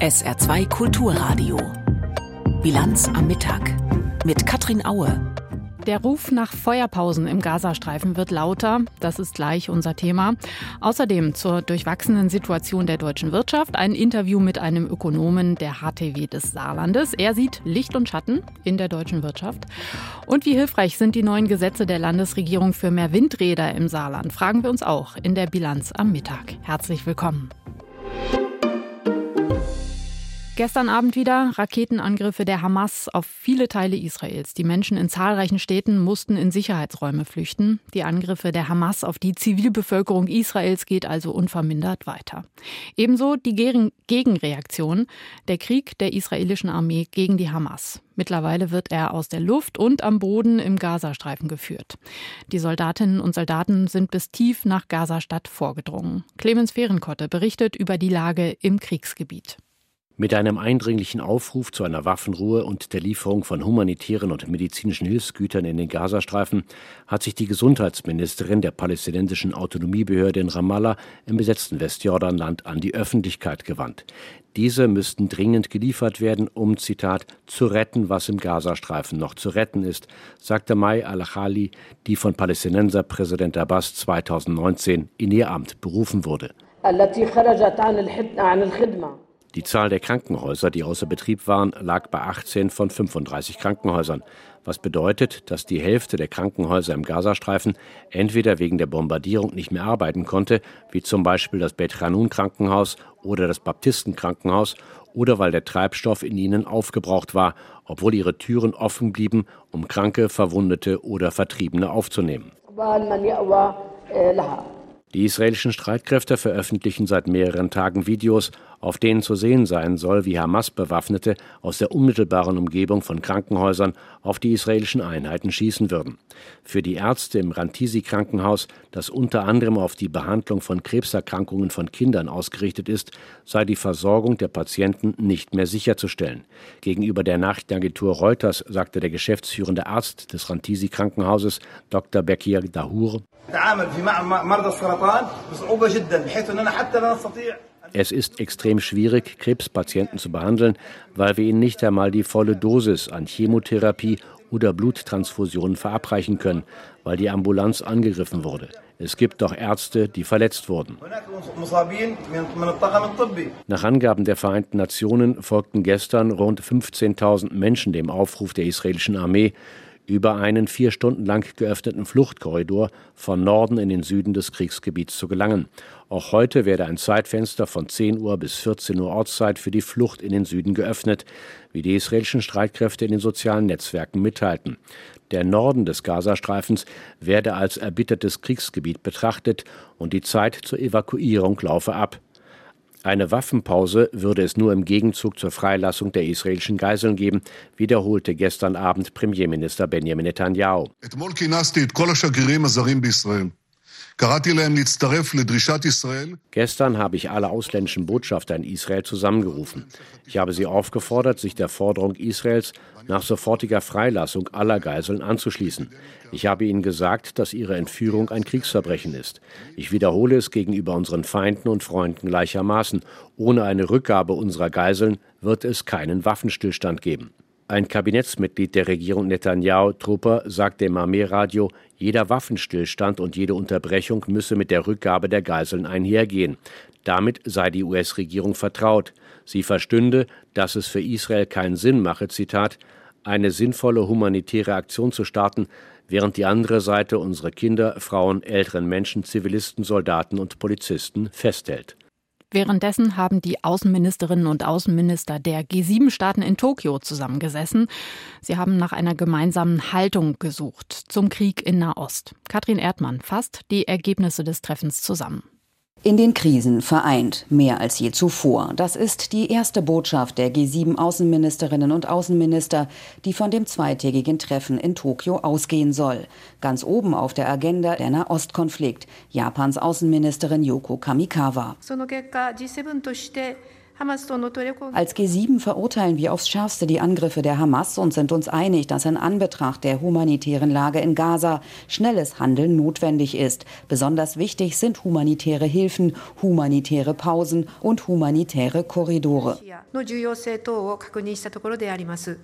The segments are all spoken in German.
SR2 Kulturradio. Bilanz am Mittag mit Katrin Aue. Der Ruf nach Feuerpausen im Gazastreifen wird lauter. Das ist gleich unser Thema. Außerdem zur durchwachsenen Situation der deutschen Wirtschaft ein Interview mit einem Ökonomen der HTW des Saarlandes. Er sieht Licht und Schatten in der deutschen Wirtschaft. Und wie hilfreich sind die neuen Gesetze der Landesregierung für mehr Windräder im Saarland? Fragen wir uns auch in der Bilanz am Mittag. Herzlich willkommen. Gestern Abend wieder Raketenangriffe der Hamas auf viele Teile Israels. Die Menschen in zahlreichen Städten mussten in Sicherheitsräume flüchten. Die Angriffe der Hamas auf die Zivilbevölkerung Israels geht also unvermindert weiter. Ebenso die Gegenreaktion, der Krieg der israelischen Armee gegen die Hamas. Mittlerweile wird er aus der Luft und am Boden im Gazastreifen geführt. Die Soldatinnen und Soldaten sind bis tief nach Gazastadt vorgedrungen. Clemens Fehrenkotte berichtet über die Lage im Kriegsgebiet. Mit einem eindringlichen Aufruf zu einer Waffenruhe und der Lieferung von humanitären und medizinischen Hilfsgütern in den Gazastreifen hat sich die Gesundheitsministerin der palästinensischen Autonomiebehörde in Ramallah im besetzten Westjordanland an die Öffentlichkeit gewandt. Diese müssten dringend geliefert werden, um, Zitat, zu retten, was im Gazastreifen noch zu retten ist, sagte Mai al-Khali, die von Palästinenser Präsident Abbas 2019 in ihr Amt berufen wurde. Die Zahl der Krankenhäuser, die außer Betrieb waren, lag bei 18 von 35 Krankenhäusern, was bedeutet, dass die Hälfte der Krankenhäuser im Gazastreifen entweder wegen der Bombardierung nicht mehr arbeiten konnte, wie zum Beispiel das Beit Hanun Krankenhaus oder das Baptistenkrankenhaus, oder weil der Treibstoff in ihnen aufgebraucht war, obwohl ihre Türen offen blieben, um Kranke, Verwundete oder Vertriebene aufzunehmen. Die israelischen Streitkräfte veröffentlichen seit mehreren Tagen Videos, auf denen zu sehen sein soll, wie Hamas-Bewaffnete aus der unmittelbaren Umgebung von Krankenhäusern auf die israelischen Einheiten schießen würden. Für die Ärzte im Rantisi-Krankenhaus, das unter anderem auf die Behandlung von Krebserkrankungen von Kindern ausgerichtet ist, sei die Versorgung der Patienten nicht mehr sicherzustellen. Gegenüber der Nachrichtenagentur Reuters sagte der geschäftsführende Arzt des Rantisi-Krankenhauses, Dr. Bekir Dahur, es ist extrem schwierig, Krebspatienten zu behandeln, weil wir ihnen nicht einmal die volle Dosis an Chemotherapie oder Bluttransfusionen verabreichen können, weil die Ambulanz angegriffen wurde. Es gibt doch Ärzte, die verletzt wurden. Nach Angaben der Vereinten Nationen folgten gestern rund 15.000 Menschen dem Aufruf der israelischen Armee, über einen vier Stunden lang geöffneten Fluchtkorridor von Norden in den Süden des Kriegsgebiets zu gelangen. Auch heute werde ein Zeitfenster von 10 Uhr bis 14 Uhr Ortszeit für die Flucht in den Süden geöffnet, wie die israelischen Streitkräfte in den sozialen Netzwerken mitteilten. Der Norden des Gazastreifens werde als erbittertes Kriegsgebiet betrachtet und die Zeit zur Evakuierung laufe ab. Eine Waffenpause würde es nur im Gegenzug zur Freilassung der israelischen Geiseln geben, wiederholte gestern Abend Premierminister Benjamin Netanyahu. Gestern habe ich alle ausländischen Botschafter in Israel zusammengerufen. Ich habe sie aufgefordert, sich der Forderung Israels nach sofortiger Freilassung aller Geiseln anzuschließen. Ich habe ihnen gesagt, dass ihre Entführung ein Kriegsverbrechen ist. Ich wiederhole es gegenüber unseren Feinden und Freunden gleichermaßen. Ohne eine Rückgabe unserer Geiseln wird es keinen Waffenstillstand geben. Ein Kabinettsmitglied der Regierung Netanyahu, Trupper, sagt dem Armeeradio, jeder Waffenstillstand und jede Unterbrechung müsse mit der Rückgabe der Geiseln einhergehen. Damit sei die US-Regierung vertraut. Sie verstünde, dass es für Israel keinen Sinn mache, Zitat, eine sinnvolle humanitäre Aktion zu starten, während die andere Seite unsere Kinder, Frauen, älteren Menschen, Zivilisten, Soldaten und Polizisten festhält. Währenddessen haben die Außenministerinnen und Außenminister der G7-Staaten in Tokio zusammengesessen. Sie haben nach einer gemeinsamen Haltung gesucht zum Krieg in Nahost. Katrin Erdmann fasst die Ergebnisse des Treffens zusammen. In den Krisen vereint, mehr als je zuvor. Das ist die erste Botschaft der G7 Außenministerinnen und Außenminister, die von dem zweitägigen Treffen in Tokio ausgehen soll. Ganz oben auf der Agenda der Nahostkonflikt. Japans Außenministerin Yoko Kamikawa. Als G7 verurteilen wir aufs Schärfste die Angriffe der Hamas und sind uns einig, dass in Anbetracht der humanitären Lage in Gaza schnelles Handeln notwendig ist. Besonders wichtig sind humanitäre Hilfen, humanitäre Pausen und humanitäre Korridore.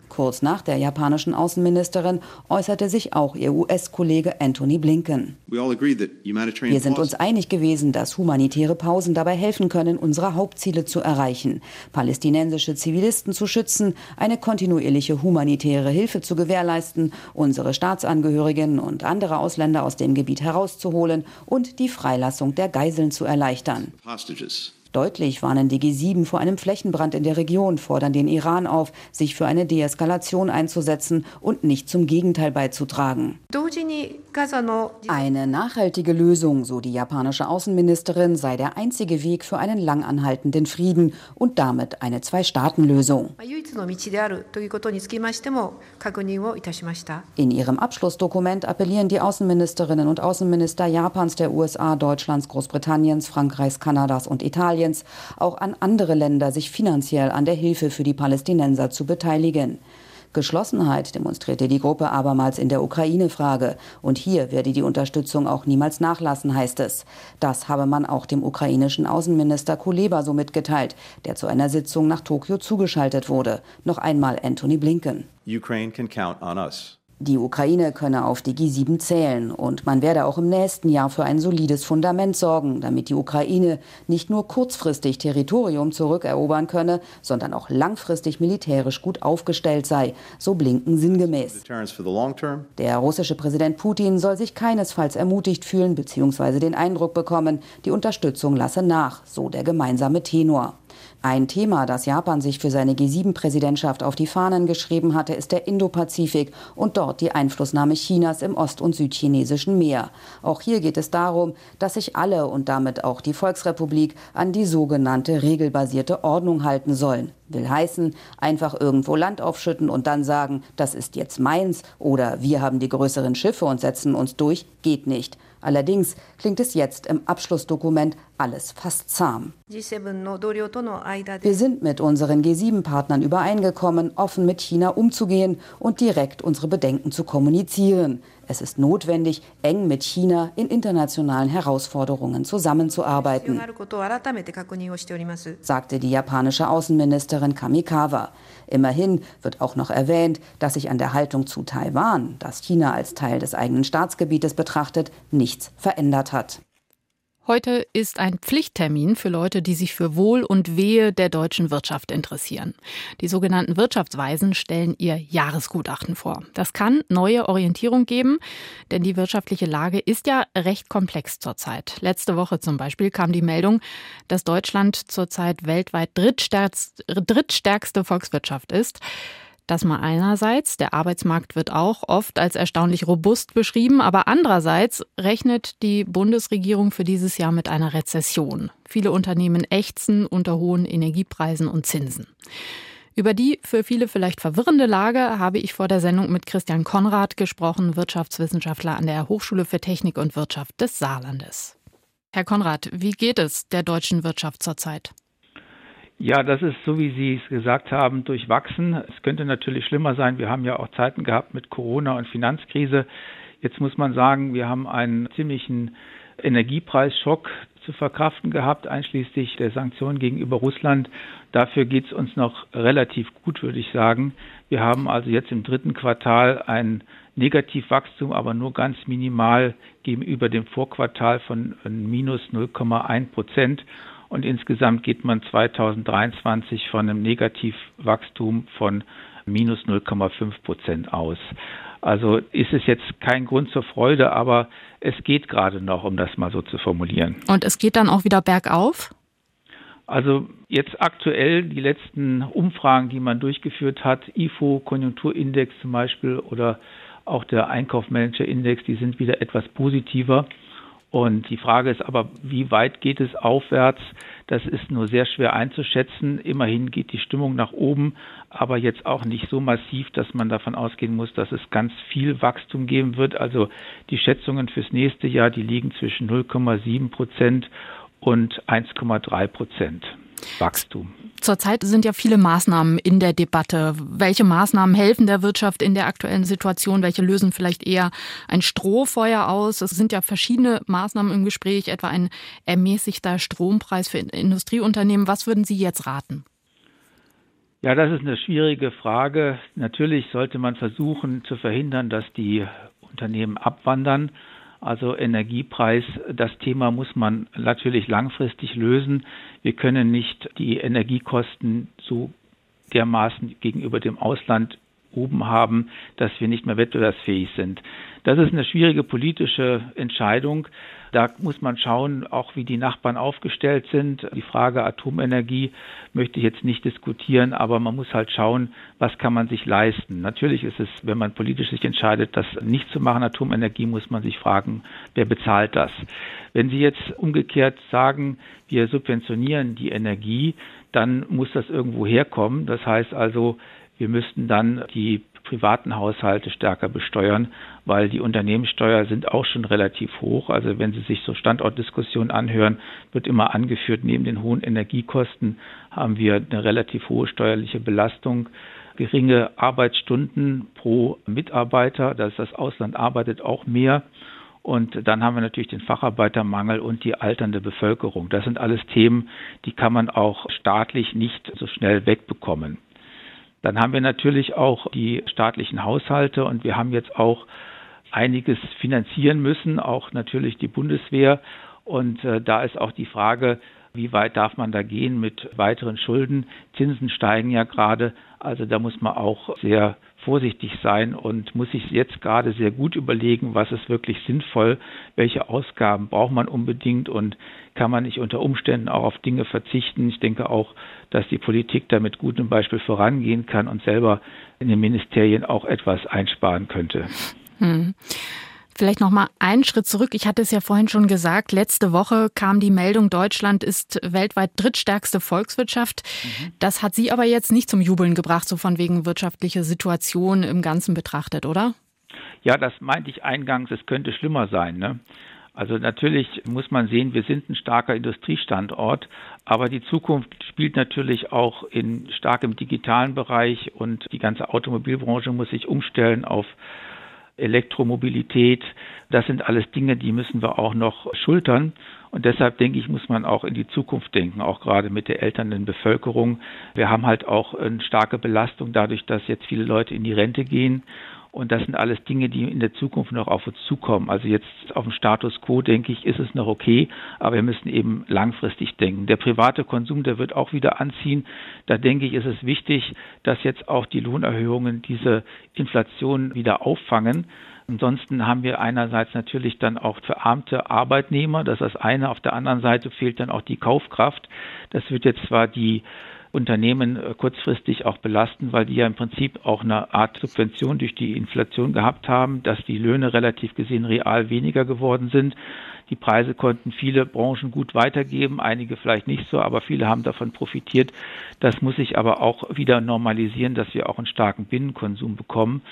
Kurz nach der japanischen Außenministerin äußerte sich auch ihr US-Kollege Anthony Blinken. Wir sind uns einig gewesen, dass humanitäre Pausen dabei helfen können, unsere Hauptziele zu erreichen, palästinensische Zivilisten zu schützen, eine kontinuierliche humanitäre Hilfe zu gewährleisten, unsere Staatsangehörigen und andere Ausländer aus dem Gebiet herauszuholen und die Freilassung der Geiseln zu erleichtern. Hostages. Deutlich warnen die G7 vor einem Flächenbrand in der Region, fordern den Iran auf, sich für eine Deeskalation einzusetzen und nicht zum Gegenteil beizutragen. Eine nachhaltige Lösung, so die japanische Außenministerin, sei der einzige Weg für einen langanhaltenden Frieden und damit eine Zwei-Staaten-Lösung. In ihrem Abschlussdokument appellieren die Außenministerinnen und Außenminister Japans, der USA, Deutschlands, Großbritanniens, Frankreichs, Kanadas und Italiens Italiens auch an andere Länder, sich finanziell an der Hilfe für die Palästinenser zu beteiligen. Geschlossenheit demonstrierte die Gruppe abermals in der Ukraine-Frage. Und hier werde die Unterstützung auch niemals nachlassen, heißt es. Das habe man auch dem ukrainischen Außenminister Kuleba so mitgeteilt, der zu einer Sitzung nach Tokio zugeschaltet wurde. Noch einmal Anthony Blinken. Ukraine can count on us. Die Ukraine könne auf die G7 zählen und man werde auch im nächsten Jahr für ein solides Fundament sorgen, damit die Ukraine nicht nur kurzfristig Territorium zurückerobern könne, sondern auch langfristig militärisch gut aufgestellt sei, so Blinken sinngemäß. Der russische Präsident Putin soll sich keinesfalls ermutigt fühlen bzw. den Eindruck bekommen, die Unterstützung lasse nach, so der gemeinsame Tenor. Ein Thema, das Japan sich für seine G7-Präsidentschaft auf die Fahnen geschrieben hatte, ist der Indopazifik und dort die Einflussnahme Chinas im ost- und südchinesischen Meer. Auch hier geht es darum, dass sich alle und damit auch die Volksrepublik an die sogenannte regelbasierte Ordnung halten sollen. Will heißen, einfach irgendwo Land aufschütten und dann sagen, das ist jetzt meins oder wir haben die größeren Schiffe und setzen uns durch, geht nicht. Allerdings klingt es jetzt im Abschlussdokument alles fast zahm. Wir sind mit unseren G7-Partnern übereingekommen, offen mit China umzugehen und direkt unsere Bedenken zu kommunizieren. Es ist notwendig, eng mit China in internationalen Herausforderungen zusammenzuarbeiten, sagte die japanische Außenministerin Kamikawa. Immerhin wird auch noch erwähnt, dass sich an der Haltung zu Taiwan, das China als Teil des eigenen Staatsgebietes betrachtet, nichts verändert hat. Heute ist ein Pflichttermin für Leute, die sich für Wohl und Wehe der deutschen Wirtschaft interessieren. Die sogenannten Wirtschaftsweisen stellen ihr Jahresgutachten vor. Das kann neue Orientierung geben, denn die wirtschaftliche Lage ist ja recht komplex zurzeit. Letzte Woche zum Beispiel kam die Meldung, dass Deutschland zurzeit weltweit drittstärkste Volkswirtschaft ist. Das mal einerseits, der Arbeitsmarkt wird auch oft als erstaunlich robust beschrieben, aber andererseits rechnet die Bundesregierung für dieses Jahr mit einer Rezession. Viele Unternehmen ächzen unter hohen Energiepreisen und Zinsen. Über die für viele vielleicht verwirrende Lage habe ich vor der Sendung mit Christian Konrad gesprochen, Wirtschaftswissenschaftler an der Hochschule für Technik und Wirtschaft des Saarlandes. Herr Konrad, wie geht es der deutschen Wirtschaft zurzeit? Ja, das ist so, wie Sie es gesagt haben, durchwachsen. Es könnte natürlich schlimmer sein. Wir haben ja auch Zeiten gehabt mit Corona und Finanzkrise. Jetzt muss man sagen, wir haben einen ziemlichen Energiepreisschock zu verkraften gehabt, einschließlich der Sanktionen gegenüber Russland. Dafür geht es uns noch relativ gut, würde ich sagen. Wir haben also jetzt im dritten Quartal ein Negativwachstum, aber nur ganz minimal gegenüber dem Vorquartal von minus 0,1 Prozent. Und insgesamt geht man 2023 von einem Negativwachstum von minus 0,5 Prozent aus. Also ist es jetzt kein Grund zur Freude, aber es geht gerade noch, um das mal so zu formulieren. Und es geht dann auch wieder bergauf? Also jetzt aktuell die letzten Umfragen, die man durchgeführt hat, IFO Konjunkturindex zum Beispiel oder auch der Einkaufsmanager Index, die sind wieder etwas positiver. Und die Frage ist aber, wie weit geht es aufwärts? Das ist nur sehr schwer einzuschätzen. Immerhin geht die Stimmung nach oben, aber jetzt auch nicht so massiv, dass man davon ausgehen muss, dass es ganz viel Wachstum geben wird. Also die Schätzungen fürs nächste Jahr, die liegen zwischen 0,7 Prozent und 1,3 Prozent. Wachstum. Zurzeit sind ja viele Maßnahmen in der Debatte. Welche Maßnahmen helfen der Wirtschaft in der aktuellen Situation? Welche lösen vielleicht eher ein Strohfeuer aus? Es sind ja verschiedene Maßnahmen im Gespräch, etwa ein ermäßigter Strompreis für Industrieunternehmen. Was würden Sie jetzt raten? Ja, das ist eine schwierige Frage. Natürlich sollte man versuchen zu verhindern, dass die Unternehmen abwandern. Also Energiepreis, das Thema muss man natürlich langfristig lösen. Wir können nicht die Energiekosten so dermaßen gegenüber dem Ausland oben haben, dass wir nicht mehr wettbewerbsfähig sind. Das ist eine schwierige politische Entscheidung. Da muss man schauen, auch wie die Nachbarn aufgestellt sind. Die Frage Atomenergie möchte ich jetzt nicht diskutieren, aber man muss halt schauen, was kann man sich leisten. Natürlich ist es, wenn man politisch sich entscheidet, das nicht zu machen, Atomenergie, muss man sich fragen, wer bezahlt das? Wenn Sie jetzt umgekehrt sagen, wir subventionieren die Energie, dann muss das irgendwo herkommen. Das heißt also, wir müssten dann die privaten Haushalte stärker besteuern, weil die Unternehmenssteuer sind auch schon relativ hoch. Also wenn Sie sich so Standortdiskussionen anhören, wird immer angeführt, neben den hohen Energiekosten haben wir eine relativ hohe steuerliche Belastung geringe Arbeitsstunden pro Mitarbeiter, dass das Ausland arbeitet auch mehr. Und dann haben wir natürlich den Facharbeitermangel und die alternde Bevölkerung. Das sind alles Themen, die kann man auch staatlich nicht so schnell wegbekommen. Dann haben wir natürlich auch die staatlichen Haushalte und wir haben jetzt auch einiges finanzieren müssen, auch natürlich die Bundeswehr. Und äh, da ist auch die Frage, wie weit darf man da gehen mit weiteren Schulden? Zinsen steigen ja gerade. Also da muss man auch sehr vorsichtig sein und muss sich jetzt gerade sehr gut überlegen, was ist wirklich sinnvoll, welche Ausgaben braucht man unbedingt und kann man nicht unter Umständen auch auf Dinge verzichten. Ich denke auch, dass die Politik da mit gutem Beispiel vorangehen kann und selber in den Ministerien auch etwas einsparen könnte. Hm. Vielleicht noch mal einen Schritt zurück. Ich hatte es ja vorhin schon gesagt. Letzte Woche kam die Meldung, Deutschland ist weltweit drittstärkste Volkswirtschaft. Mhm. Das hat Sie aber jetzt nicht zum Jubeln gebracht, so von wegen wirtschaftliche Situation im Ganzen betrachtet, oder? Ja, das meinte ich eingangs. Es könnte schlimmer sein. Ne? Also natürlich muss man sehen, wir sind ein starker Industriestandort, aber die Zukunft spielt natürlich auch in starkem digitalen Bereich und die ganze Automobilbranche muss sich umstellen auf Elektromobilität. Das sind alles Dinge, die müssen wir auch noch schultern. Und deshalb denke ich, muss man auch in die Zukunft denken, auch gerade mit der älternden Bevölkerung. Wir haben halt auch eine starke Belastung dadurch, dass jetzt viele Leute in die Rente gehen. Und das sind alles Dinge, die in der Zukunft noch auf uns zukommen. Also jetzt auf dem Status quo, denke ich, ist es noch okay, aber wir müssen eben langfristig denken. Der private Konsum, der wird auch wieder anziehen. Da denke ich, ist es wichtig, dass jetzt auch die Lohnerhöhungen diese Inflation wieder auffangen. Ansonsten haben wir einerseits natürlich dann auch verarmte Arbeitnehmer, das ist das eine. Auf der anderen Seite fehlt dann auch die Kaufkraft. Das wird jetzt zwar die Unternehmen äh, kurzfristig auch belasten, weil die ja im Prinzip auch eine Art Subvention durch die Inflation gehabt haben, dass die Löhne relativ gesehen real weniger geworden sind. Die Preise konnten viele Branchen gut weitergeben, einige vielleicht nicht so, aber viele haben davon profitiert. Das muss sich aber auch wieder normalisieren, dass wir auch einen starken Binnenkonsum bekommen.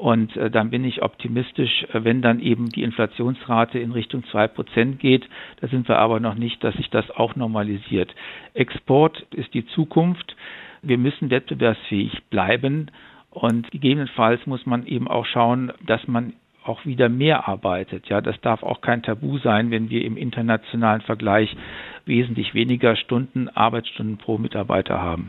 Und äh, dann bin ich optimistisch, äh, wenn dann eben die Inflationsrate in Richtung zwei Prozent geht. Da sind wir aber noch nicht, dass sich das auch normalisiert. Export ist die Zukunft. Wir müssen wettbewerbsfähig bleiben. Und gegebenenfalls muss man eben auch schauen, dass man auch wieder mehr arbeitet. Ja, das darf auch kein Tabu sein, wenn wir im internationalen Vergleich wesentlich weniger Stunden, Arbeitsstunden pro Mitarbeiter haben.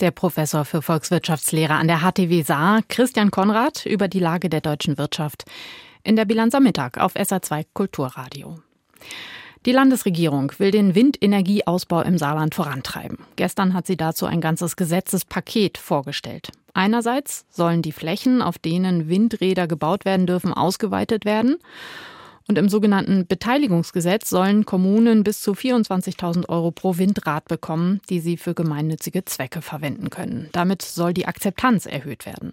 Der Professor für Volkswirtschaftslehre an der HTW Saar, Christian Konrad, über die Lage der deutschen Wirtschaft in der Bilanz am Mittag auf SA2 Kulturradio. Die Landesregierung will den Windenergieausbau im Saarland vorantreiben. Gestern hat sie dazu ein ganzes Gesetzespaket vorgestellt. Einerseits sollen die Flächen, auf denen Windräder gebaut werden dürfen, ausgeweitet werden. Und im sogenannten Beteiligungsgesetz sollen Kommunen bis zu 24.000 Euro pro Windrad bekommen, die sie für gemeinnützige Zwecke verwenden können. Damit soll die Akzeptanz erhöht werden.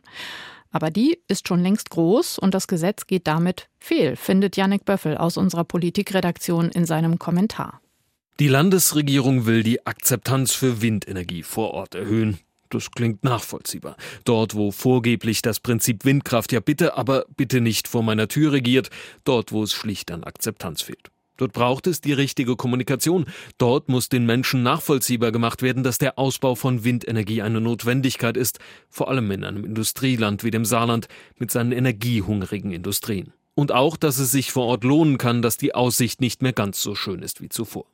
Aber die ist schon längst groß und das Gesetz geht damit fehl, findet Jannik Böffel aus unserer Politikredaktion in seinem Kommentar. Die Landesregierung will die Akzeptanz für Windenergie vor Ort erhöhen. Das klingt nachvollziehbar. Dort, wo vorgeblich das Prinzip Windkraft ja bitte, aber bitte nicht vor meiner Tür regiert, dort, wo es schlicht an Akzeptanz fehlt. Dort braucht es die richtige Kommunikation. Dort muss den Menschen nachvollziehbar gemacht werden, dass der Ausbau von Windenergie eine Notwendigkeit ist, vor allem in einem Industrieland wie dem Saarland mit seinen energiehungrigen Industrien. Und auch, dass es sich vor Ort lohnen kann, dass die Aussicht nicht mehr ganz so schön ist wie zuvor.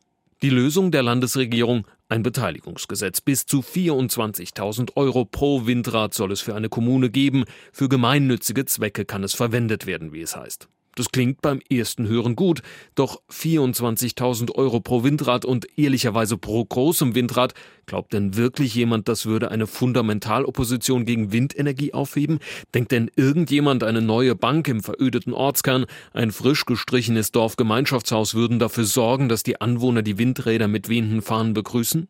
Die Lösung der Landesregierung ein Beteiligungsgesetz. Bis zu 24.000 Euro pro Windrad soll es für eine Kommune geben. Für gemeinnützige Zwecke kann es verwendet werden, wie es heißt. Das klingt beim ersten Hören gut, doch 24.000 Euro pro Windrad und ehrlicherweise pro großem Windrad, glaubt denn wirklich jemand, das würde eine Fundamentalopposition gegen Windenergie aufheben? Denkt denn irgendjemand, eine neue Bank im verödeten Ortskern, ein frisch gestrichenes Dorfgemeinschaftshaus würden dafür sorgen, dass die Anwohner die Windräder mit wehenden Fahnen begrüßen?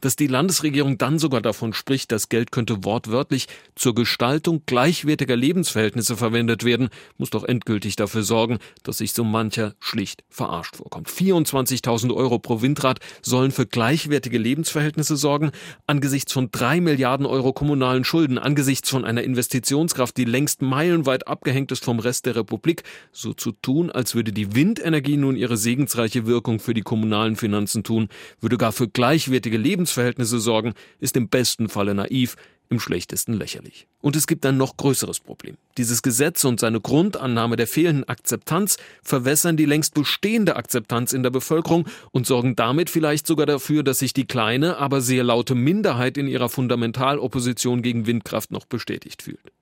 Dass die Landesregierung dann sogar davon spricht, das Geld könnte wortwörtlich zur Gestaltung gleichwertiger Lebensverhältnisse verwendet werden, muss doch endgültig dafür sorgen, dass sich so mancher schlicht verarscht vorkommt. 24.000 Euro pro Windrad sollen für gleichwertige Lebensverhältnisse sorgen, angesichts von drei Milliarden Euro kommunalen Schulden, angesichts von einer Investitionskraft, die längst meilenweit abgehängt ist vom Rest der Republik, so zu tun, als würde die Windenergie nun ihre segensreiche Wirkung für die kommunalen Finanzen tun, würde gar für gleichwertige Lebensverhältnisse sorgen, ist im besten Falle naiv, im schlechtesten lächerlich. Und es gibt ein noch größeres Problem. Dieses Gesetz und seine Grundannahme der fehlenden Akzeptanz verwässern die längst bestehende Akzeptanz in der Bevölkerung und sorgen damit vielleicht sogar dafür, dass sich die kleine, aber sehr laute Minderheit in ihrer Fundamentalopposition gegen Windkraft noch bestätigt fühlt.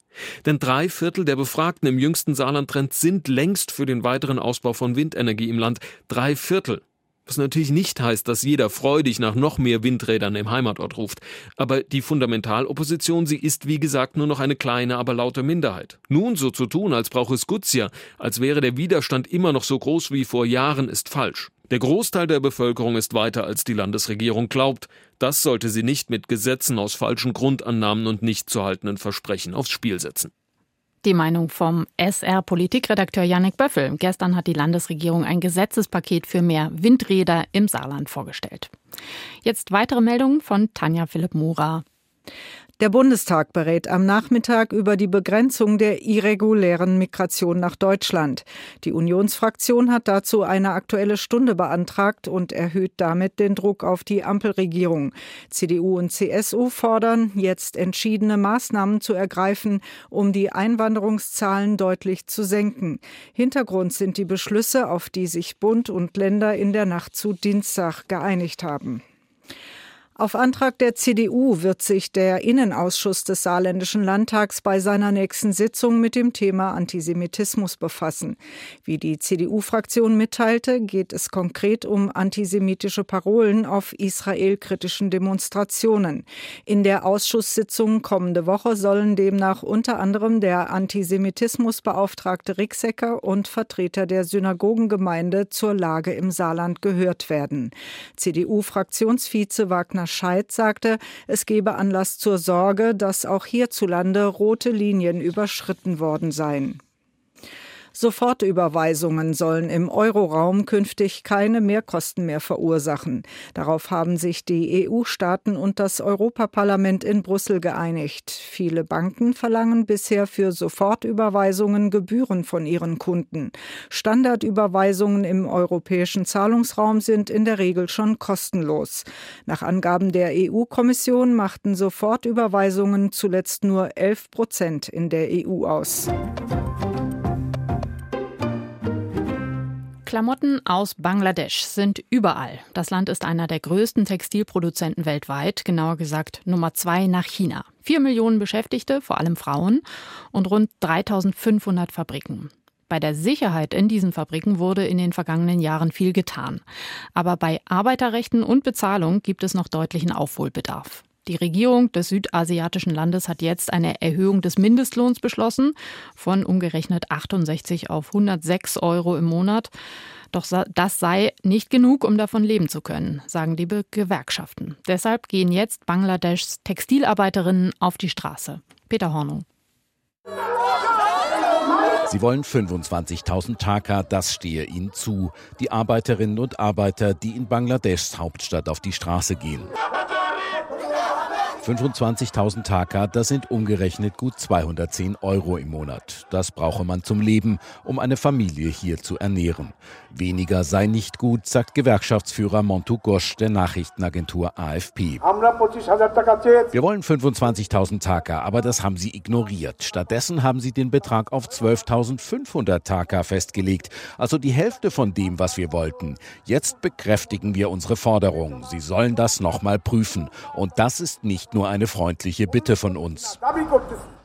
Denn drei Viertel der Befragten im jüngsten Saarland-Trend sind längst für den weiteren Ausbau von Windenergie im Land. Drei Viertel. Was natürlich nicht heißt, dass jeder freudig nach noch mehr Windrädern im Heimatort ruft. Aber die Fundamentalopposition, sie ist wie gesagt nur noch eine kleine, aber laute Minderheit. Nun so zu tun, als brauche es Guzia, als wäre der Widerstand immer noch so groß wie vor Jahren, ist falsch. Der Großteil der Bevölkerung ist weiter, als die Landesregierung glaubt. Das sollte sie nicht mit Gesetzen aus falschen Grundannahmen und nicht zu haltenden Versprechen aufs Spiel setzen. Die Meinung vom SR-Politikredakteur Yannick Böffel. Gestern hat die Landesregierung ein Gesetzespaket für mehr Windräder im Saarland vorgestellt. Jetzt weitere Meldungen von Tanja Philipp Mura. Der Bundestag berät am Nachmittag über die Begrenzung der irregulären Migration nach Deutschland. Die Unionsfraktion hat dazu eine aktuelle Stunde beantragt und erhöht damit den Druck auf die Ampelregierung. CDU und CSU fordern, jetzt entschiedene Maßnahmen zu ergreifen, um die Einwanderungszahlen deutlich zu senken. Hintergrund sind die Beschlüsse, auf die sich Bund und Länder in der Nacht zu Dienstag geeinigt haben. Auf Antrag der CDU wird sich der Innenausschuss des Saarländischen Landtags bei seiner nächsten Sitzung mit dem Thema Antisemitismus befassen. Wie die CDU-Fraktion mitteilte, geht es konkret um antisemitische Parolen auf israelkritischen Demonstrationen. In der Ausschusssitzung kommende Woche sollen demnach unter anderem der Antisemitismusbeauftragte Ricksecker und Vertreter der Synagogengemeinde zur Lage im Saarland gehört werden. CDU-Fraktionsvize Wagner Scheid sagte, es gebe Anlass zur Sorge, dass auch hierzulande rote Linien überschritten worden seien. Sofortüberweisungen sollen im Euroraum künftig keine Mehrkosten mehr verursachen. Darauf haben sich die EU-Staaten und das Europaparlament in Brüssel geeinigt. Viele Banken verlangen bisher für Sofortüberweisungen Gebühren von ihren Kunden. Standardüberweisungen im europäischen Zahlungsraum sind in der Regel schon kostenlos. Nach Angaben der EU-Kommission machten Sofortüberweisungen zuletzt nur 11 Prozent in der EU aus. Klamotten aus Bangladesch sind überall. Das Land ist einer der größten Textilproduzenten weltweit, genauer gesagt Nummer zwei nach China. Vier Millionen Beschäftigte, vor allem Frauen, und rund 3500 Fabriken. Bei der Sicherheit in diesen Fabriken wurde in den vergangenen Jahren viel getan. Aber bei Arbeiterrechten und Bezahlung gibt es noch deutlichen Aufholbedarf. Die Regierung des südasiatischen Landes hat jetzt eine Erhöhung des Mindestlohns beschlossen von umgerechnet 68 auf 106 Euro im Monat. Doch das sei nicht genug, um davon leben zu können, sagen die Gewerkschaften. Deshalb gehen jetzt Bangladeschs Textilarbeiterinnen auf die Straße. Peter Hornung. Sie wollen 25.000 Taka, das stehe ihnen zu. Die Arbeiterinnen und Arbeiter, die in Bangladeschs Hauptstadt auf die Straße gehen. 25.000 Taka, das sind umgerechnet gut 210 Euro im Monat. Das brauche man zum Leben, um eine Familie hier zu ernähren. Weniger sei nicht gut, sagt Gewerkschaftsführer Montu Gosch der Nachrichtenagentur AFP. Wir wollen 25.000 Taka, aber das haben sie ignoriert. Stattdessen haben sie den Betrag auf 12.500 Taka festgelegt, also die Hälfte von dem, was wir wollten. Jetzt bekräftigen wir unsere Forderung. Sie sollen das nochmal prüfen. Und das ist nicht nur eine freundliche Bitte von uns.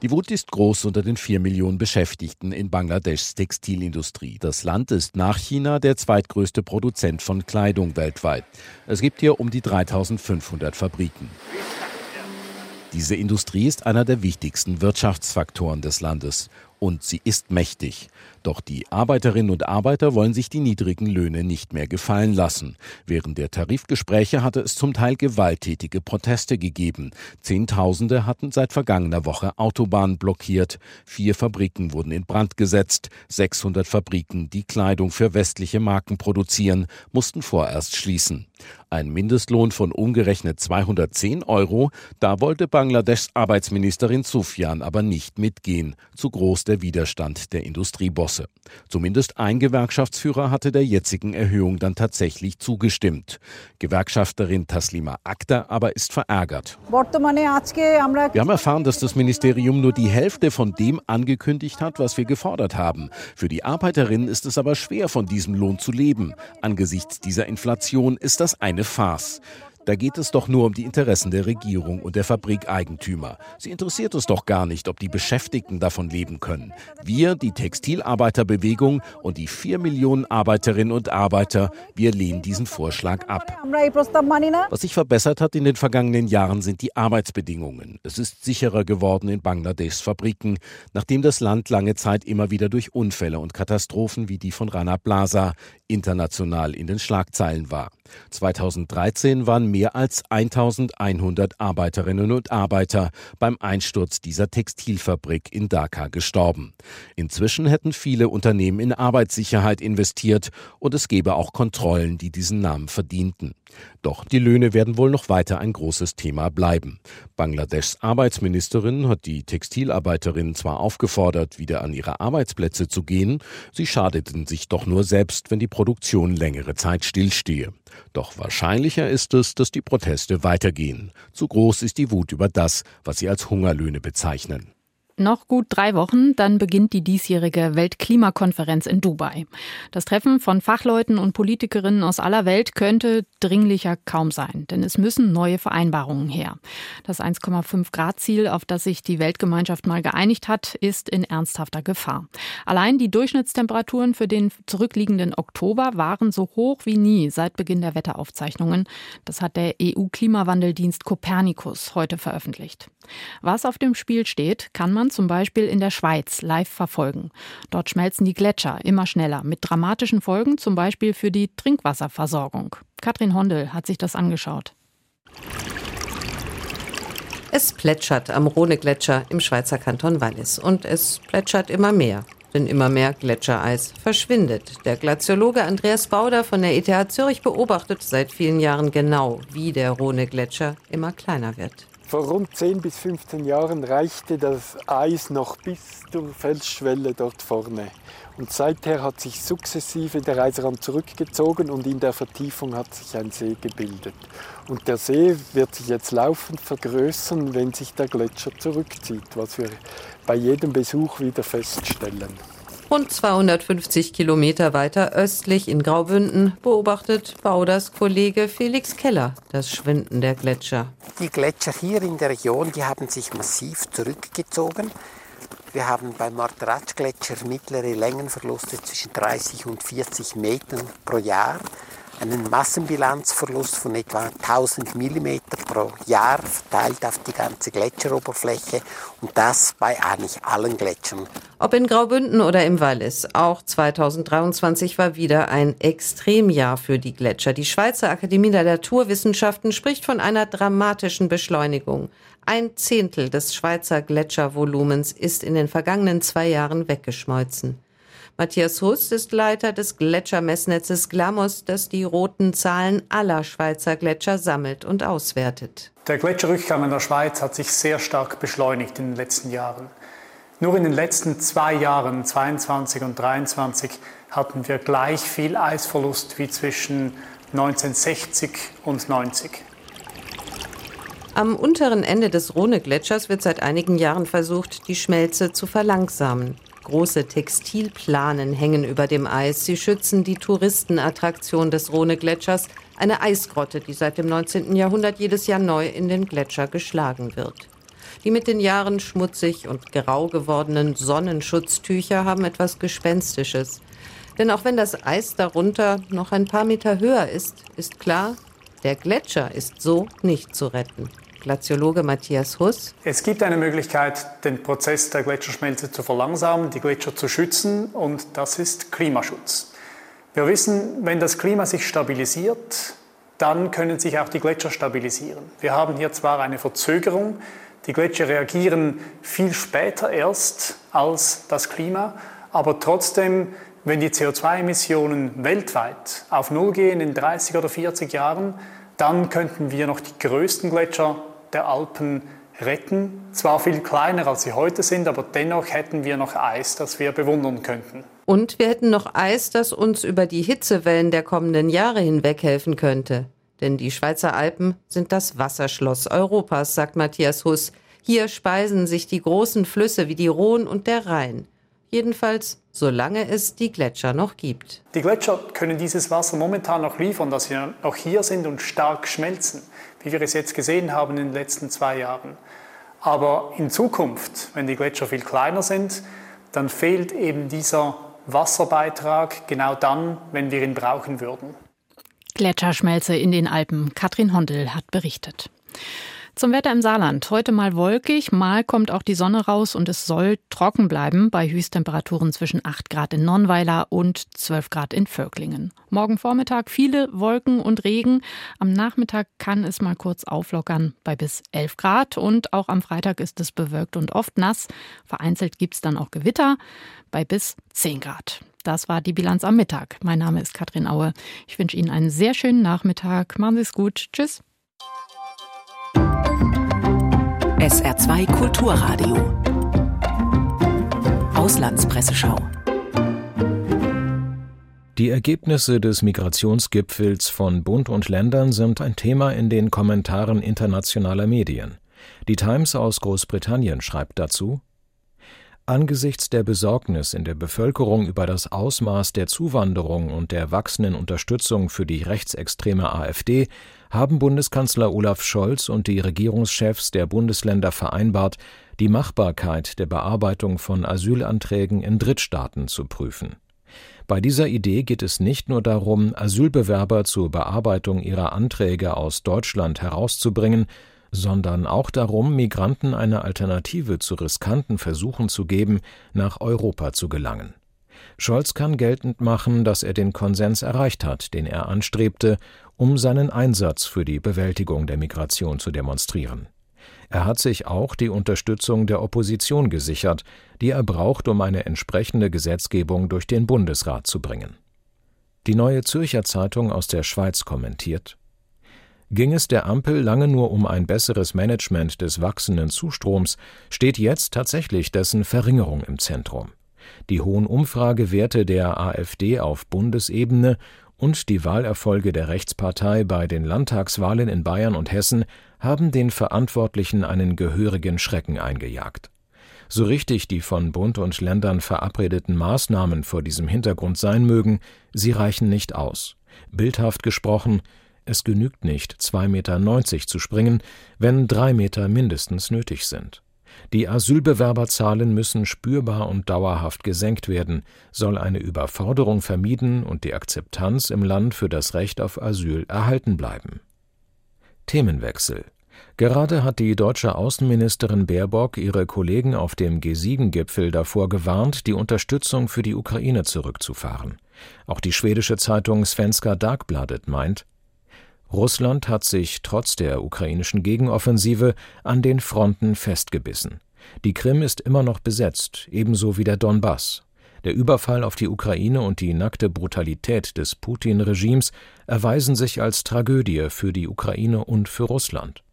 Die Wut ist groß unter den vier Millionen Beschäftigten in Bangladeschs Textilindustrie. Das Land ist nach China der zweitgrößte Produzent von Kleidung weltweit. Es gibt hier um die 3500 Fabriken. Diese Industrie ist einer der wichtigsten Wirtschaftsfaktoren des Landes und sie ist mächtig. Doch die Arbeiterinnen und Arbeiter wollen sich die niedrigen Löhne nicht mehr gefallen lassen. Während der Tarifgespräche hatte es zum Teil gewalttätige Proteste gegeben. Zehntausende hatten seit vergangener Woche Autobahnen blockiert. Vier Fabriken wurden in Brand gesetzt. 600 Fabriken, die Kleidung für westliche Marken produzieren, mussten vorerst schließen. Ein Mindestlohn von umgerechnet 210 Euro, da wollte Bangladeschs Arbeitsministerin Sufjan aber nicht mitgehen. Zu groß der Widerstand der Industriebosse. Zumindest ein Gewerkschaftsführer hatte der jetzigen Erhöhung dann tatsächlich zugestimmt. Gewerkschafterin Taslima Akhtar aber ist verärgert. Wir haben erfahren, dass das Ministerium nur die Hälfte von dem angekündigt hat, was wir gefordert haben. Für die Arbeiterinnen ist es aber schwer, von diesem Lohn zu leben. Angesichts dieser Inflation ist das eine Farce. Da geht es doch nur um die Interessen der Regierung und der Fabrikeigentümer. Sie interessiert es doch gar nicht, ob die Beschäftigten davon leben können. Wir, die Textilarbeiterbewegung und die vier Millionen Arbeiterinnen und Arbeiter, wir lehnen diesen Vorschlag ab. Was sich verbessert hat in den vergangenen Jahren sind die Arbeitsbedingungen. Es ist sicherer geworden in Bangladeschs Fabriken, nachdem das Land lange Zeit immer wieder durch Unfälle und Katastrophen wie die von Rana Plaza international in den Schlagzeilen war. 2013 waren mehr als 1100 Arbeiterinnen und Arbeiter beim Einsturz dieser Textilfabrik in Dhaka gestorben. Inzwischen hätten viele Unternehmen in Arbeitssicherheit investiert und es gäbe auch Kontrollen, die diesen Namen verdienten. Doch die Löhne werden wohl noch weiter ein großes Thema bleiben. Bangladeschs Arbeitsministerin hat die Textilarbeiterinnen zwar aufgefordert, wieder an ihre Arbeitsplätze zu gehen, sie schadeten sich doch nur selbst, wenn die Produktion längere Zeit stillstehe. Doch wahrscheinlicher ist es, dass die Proteste weitergehen. Zu groß ist die Wut über das, was sie als Hungerlöhne bezeichnen. Noch gut drei Wochen, dann beginnt die diesjährige Weltklimakonferenz in Dubai. Das Treffen von Fachleuten und Politikerinnen aus aller Welt könnte dringlicher kaum sein, denn es müssen neue Vereinbarungen her. Das 1,5 Grad Ziel, auf das sich die Weltgemeinschaft mal geeinigt hat, ist in ernsthafter Gefahr. Allein die Durchschnittstemperaturen für den zurückliegenden Oktober waren so hoch wie nie seit Beginn der Wetteraufzeichnungen. Das hat der EU-Klimawandeldienst Copernicus heute veröffentlicht. Was auf dem Spiel steht, kann man zum Beispiel in der Schweiz live verfolgen. Dort schmelzen die Gletscher immer schneller, mit dramatischen Folgen zum Beispiel für die Trinkwasserversorgung. Katrin Hondel hat sich das angeschaut. Es plätschert am Rhone-Gletscher im Schweizer Kanton Wallis und es plätschert immer mehr. Denn immer mehr Gletschereis verschwindet. Der Glaziologe Andreas Bauder von der ETH Zürich beobachtet seit vielen Jahren genau, wie der Rhone-Gletscher immer kleiner wird. Vor rund 10 bis 15 Jahren reichte das Eis noch bis zur Felsschwelle dort vorne. Und seither hat sich sukzessive der Eisrand zurückgezogen und in der Vertiefung hat sich ein See gebildet. Und der See wird sich jetzt laufend vergrößern, wenn sich der Gletscher zurückzieht, was wir bei jedem Besuch wieder feststellen. Rund 250 Kilometer weiter östlich in Graubünden beobachtet Bauders Kollege Felix Keller das Schwinden der Gletscher. Die Gletscher hier in der Region, die haben sich massiv zurückgezogen. Wir haben beim Marteratsch-Gletscher mittlere Längenverluste zwischen 30 und 40 Metern pro Jahr einen Massenbilanzverlust von etwa 1000 mm pro Jahr verteilt auf die ganze Gletscheroberfläche und das bei eigentlich allen Gletschern. Ob in Graubünden oder im Wallis, auch 2023 war wieder ein Extremjahr für die Gletscher. Die Schweizer Akademie der Naturwissenschaften spricht von einer dramatischen Beschleunigung. Ein Zehntel des Schweizer Gletschervolumens ist in den vergangenen zwei Jahren weggeschmolzen. Matthias Huss ist Leiter des Gletschermessnetzes Glamos, das die roten Zahlen aller Schweizer Gletscher sammelt und auswertet. Der Gletscherrückgang in der Schweiz hat sich sehr stark beschleunigt in den letzten Jahren. Nur in den letzten zwei Jahren, 22 und 23, hatten wir gleich viel Eisverlust wie zwischen 1960 und 90. Am unteren Ende des Rhone-Gletschers wird seit einigen Jahren versucht, die Schmelze zu verlangsamen. Große Textilplanen hängen über dem Eis. Sie schützen die Touristenattraktion des Rhone-Gletschers, eine Eisgrotte, die seit dem 19. Jahrhundert jedes Jahr neu in den Gletscher geschlagen wird. Die mit den Jahren schmutzig und grau gewordenen Sonnenschutztücher haben etwas Gespenstisches. Denn auch wenn das Eis darunter noch ein paar Meter höher ist, ist klar, der Gletscher ist so nicht zu retten. Glaziologe Matthias Huss. Es gibt eine Möglichkeit, den Prozess der Gletscherschmelze zu verlangsamen, die Gletscher zu schützen, und das ist Klimaschutz. Wir wissen, wenn das Klima sich stabilisiert, dann können sich auch die Gletscher stabilisieren. Wir haben hier zwar eine Verzögerung, die Gletscher reagieren viel später erst als das Klima, aber trotzdem, wenn die CO2-Emissionen weltweit auf Null gehen in 30 oder 40 Jahren, dann könnten wir noch die größten Gletscher der Alpen retten. Zwar viel kleiner, als sie heute sind, aber dennoch hätten wir noch Eis, das wir bewundern könnten. Und wir hätten noch Eis, das uns über die Hitzewellen der kommenden Jahre hinweg helfen könnte. Denn die Schweizer Alpen sind das Wasserschloss Europas, sagt Matthias Huss. Hier speisen sich die großen Flüsse wie die Rhone und der Rhein. Jedenfalls, solange es die Gletscher noch gibt. Die Gletscher können dieses Wasser momentan noch liefern, dass sie noch hier sind und stark schmelzen wie wir es jetzt gesehen haben in den letzten zwei Jahren. Aber in Zukunft, wenn die Gletscher viel kleiner sind, dann fehlt eben dieser Wasserbeitrag genau dann, wenn wir ihn brauchen würden. Gletscherschmelze in den Alpen. Katrin Hondel hat berichtet. Zum Wetter im Saarland. Heute mal wolkig, mal kommt auch die Sonne raus und es soll trocken bleiben bei Höchsttemperaturen zwischen 8 Grad in Nonnweiler und 12 Grad in Völklingen. Morgen Vormittag viele Wolken und Regen. Am Nachmittag kann es mal kurz auflockern bei bis 11 Grad und auch am Freitag ist es bewölkt und oft nass. Vereinzelt gibt es dann auch Gewitter bei bis 10 Grad. Das war die Bilanz am Mittag. Mein Name ist Katrin Aue. Ich wünsche Ihnen einen sehr schönen Nachmittag. Machen Sie es gut. Tschüss. SR2 Kulturradio. Auslandspresseschau. Die Ergebnisse des Migrationsgipfels von Bund und Ländern sind ein Thema in den Kommentaren internationaler Medien. Die Times aus Großbritannien schreibt dazu Angesichts der Besorgnis in der Bevölkerung über das Ausmaß der Zuwanderung und der wachsenden Unterstützung für die rechtsextreme AfD haben Bundeskanzler Olaf Scholz und die Regierungschefs der Bundesländer vereinbart, die Machbarkeit der Bearbeitung von Asylanträgen in Drittstaaten zu prüfen. Bei dieser Idee geht es nicht nur darum, Asylbewerber zur Bearbeitung ihrer Anträge aus Deutschland herauszubringen, sondern auch darum, Migranten eine Alternative zu riskanten Versuchen zu geben, nach Europa zu gelangen. Scholz kann geltend machen, dass er den Konsens erreicht hat, den er anstrebte, um seinen Einsatz für die Bewältigung der Migration zu demonstrieren. Er hat sich auch die Unterstützung der Opposition gesichert, die er braucht, um eine entsprechende Gesetzgebung durch den Bundesrat zu bringen. Die Neue Zürcher Zeitung aus der Schweiz kommentiert Ging es der Ampel lange nur um ein besseres Management des wachsenden Zustroms, steht jetzt tatsächlich dessen Verringerung im Zentrum. Die hohen Umfragewerte der AfD auf Bundesebene und die Wahlerfolge der Rechtspartei bei den Landtagswahlen in Bayern und Hessen haben den Verantwortlichen einen gehörigen Schrecken eingejagt. So richtig die von Bund und Ländern verabredeten Maßnahmen vor diesem Hintergrund sein mögen, sie reichen nicht aus. Bildhaft gesprochen, es genügt nicht, 2,90 Meter zu springen, wenn drei Meter mindestens nötig sind. Die Asylbewerberzahlen müssen spürbar und dauerhaft gesenkt werden, soll eine Überforderung vermieden und die Akzeptanz im Land für das Recht auf Asyl erhalten bleiben. Themenwechsel Gerade hat die deutsche Außenministerin Baerbock ihre Kollegen auf dem G7-Gipfel davor gewarnt, die Unterstützung für die Ukraine zurückzufahren. Auch die schwedische Zeitung Svenska Dagbladet meint, Russland hat sich trotz der ukrainischen Gegenoffensive an den Fronten festgebissen. Die Krim ist immer noch besetzt, ebenso wie der Donbass. Der Überfall auf die Ukraine und die nackte Brutalität des Putin-Regimes erweisen sich als Tragödie für die Ukraine und für Russland.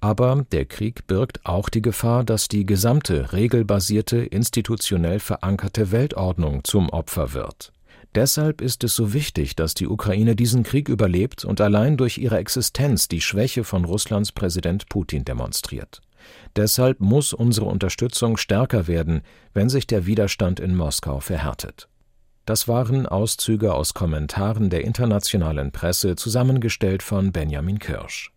Aber der Krieg birgt auch die Gefahr, dass die gesamte regelbasierte, institutionell verankerte Weltordnung zum Opfer wird. Deshalb ist es so wichtig, dass die Ukraine diesen Krieg überlebt und allein durch ihre Existenz die Schwäche von Russlands Präsident Putin demonstriert. Deshalb muss unsere Unterstützung stärker werden, wenn sich der Widerstand in Moskau verhärtet. Das waren Auszüge aus Kommentaren der internationalen Presse, zusammengestellt von Benjamin Kirsch.